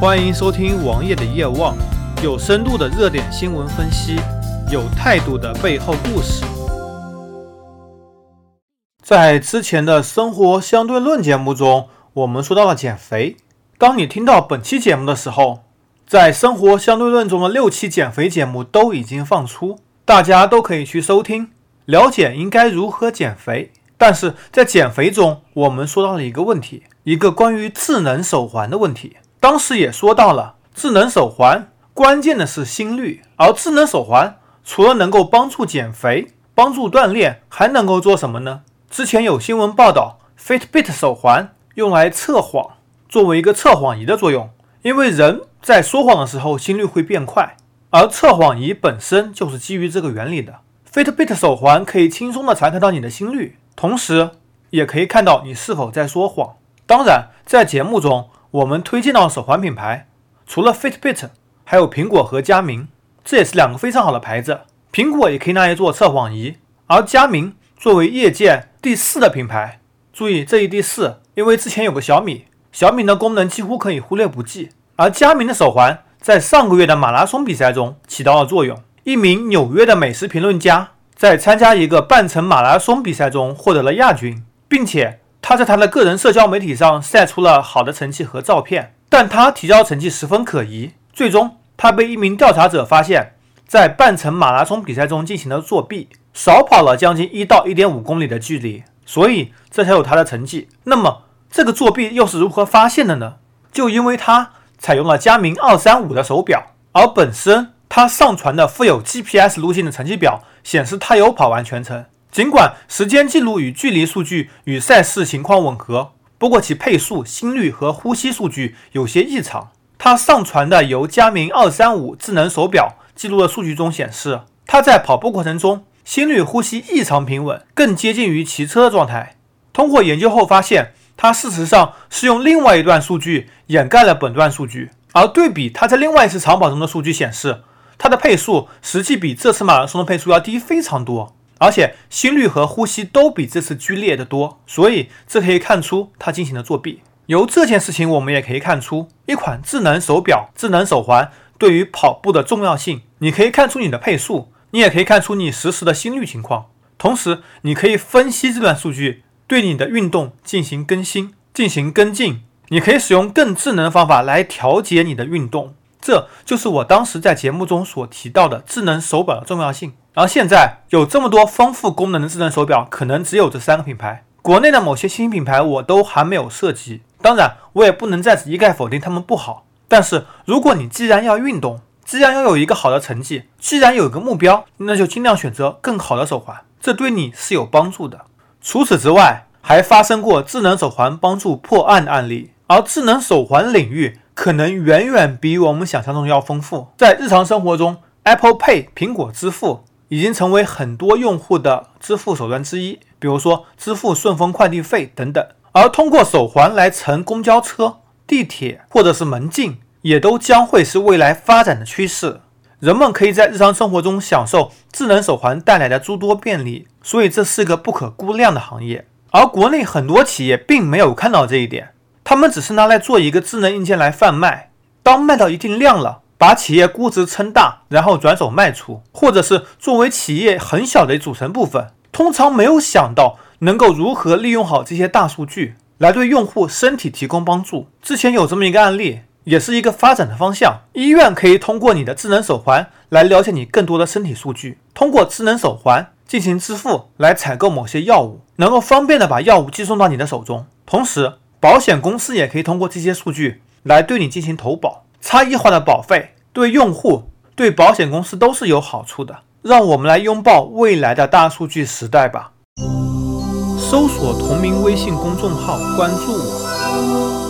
欢迎收听王爷的夜望，有深度的热点新闻分析，有态度的背后故事。在之前的生活相对论节目中，我们说到了减肥。当你听到本期节目的时候，在生活相对论中的六期减肥节目都已经放出，大家都可以去收听，了解应该如何减肥。但是在减肥中，我们说到了一个问题，一个关于智能手环的问题。当时也说到了，智能手环关键的是心率，而智能手环除了能够帮助减肥、帮助锻炼，还能够做什么呢？之前有新闻报道，Fitbit 手环用来测谎，作为一个测谎仪的作用，因为人在说谎的时候心率会变快，而测谎仪本身就是基于这个原理的。Fitbit 手环可以轻松的查看到你的心率，同时也可以看到你是否在说谎。当然，在节目中。我们推荐到手环品牌，除了 Fitbit，还有苹果和佳明，这也是两个非常好的牌子。苹果也可以拿来做测谎仪，而佳明作为业界第四的品牌，注意这一第四，因为之前有个小米，小米的功能几乎可以忽略不计。而佳明的手环在上个月的马拉松比赛中起到了作用。一名纽约的美食评论家在参加一个半程马拉松比赛中获得了亚军，并且。他在他的个人社交媒体上晒出了好的成绩和照片，但他提交成绩十分可疑。最终，他被一名调查者发现，在半程马拉松比赛中进行了作弊，少跑了将近一到一点五公里的距离，所以这才有他的成绩。那么，这个作弊又是如何发现的呢？就因为他采用了佳明二三五的手表，而本身他上传的附有 GPS 路线的成绩表显示他有跑完全程。尽管时间记录与距离数据与赛事情况吻合，不过其配速、心率和呼吸数据有些异常。他上传的由佳明二三五智能手表记录的数据中显示，他在跑步过程中心率、呼吸异常平稳，更接近于骑车的状态。通过研究后发现，他事实上是用另外一段数据掩盖了本段数据，而对比他在另外一次长跑中的数据显示，他的配速实际比这次马拉松的配速要低非常多。而且心率和呼吸都比这次剧烈的多，所以这可以看出他进行了作弊。由这件事情，我们也可以看出一款智能手表、智能手环对于跑步的重要性。你可以看出你的配速，你也可以看出你实时的心率情况，同时你可以分析这段数据，对你的运动进行更新、进行跟进。你可以使用更智能的方法来调节你的运动。这就是我当时在节目中所提到的智能手表的重要性。而现在有这么多丰富功能的智能手表，可能只有这三个品牌。国内的某些新品牌我都还没有涉及，当然我也不能在此一概否定它们不好。但是如果你既然要运动，既然要有一个好的成绩，既然有一个目标，那就尽量选择更好的手环，这对你是有帮助的。除此之外，还发生过智能手环帮助破案的案例，而智能手环领域可能远远比我们想象中要丰富。在日常生活中，Apple Pay 苹果支付。已经成为很多用户的支付手段之一，比如说支付顺丰快递费等等。而通过手环来乘公交车、地铁或者是门禁，也都将会是未来发展的趋势。人们可以在日常生活中享受智能手环带来的诸多便利，所以这是个不可估量的行业。而国内很多企业并没有看到这一点，他们只是拿来做一个智能硬件来贩卖。当卖到一定量了。把企业估值撑大，然后转手卖出，或者是作为企业很小的组成部分，通常没有想到能够如何利用好这些大数据来对用户身体提供帮助。之前有这么一个案例，也是一个发展的方向。医院可以通过你的智能手环来了解你更多的身体数据，通过智能手环进行支付来采购某些药物，能够方便的把药物寄送到你的手中。同时，保险公司也可以通过这些数据来对你进行投保。差异化的保费对用户、对保险公司都是有好处的。让我们来拥抱未来的大数据时代吧！搜索同名微信公众号，关注我。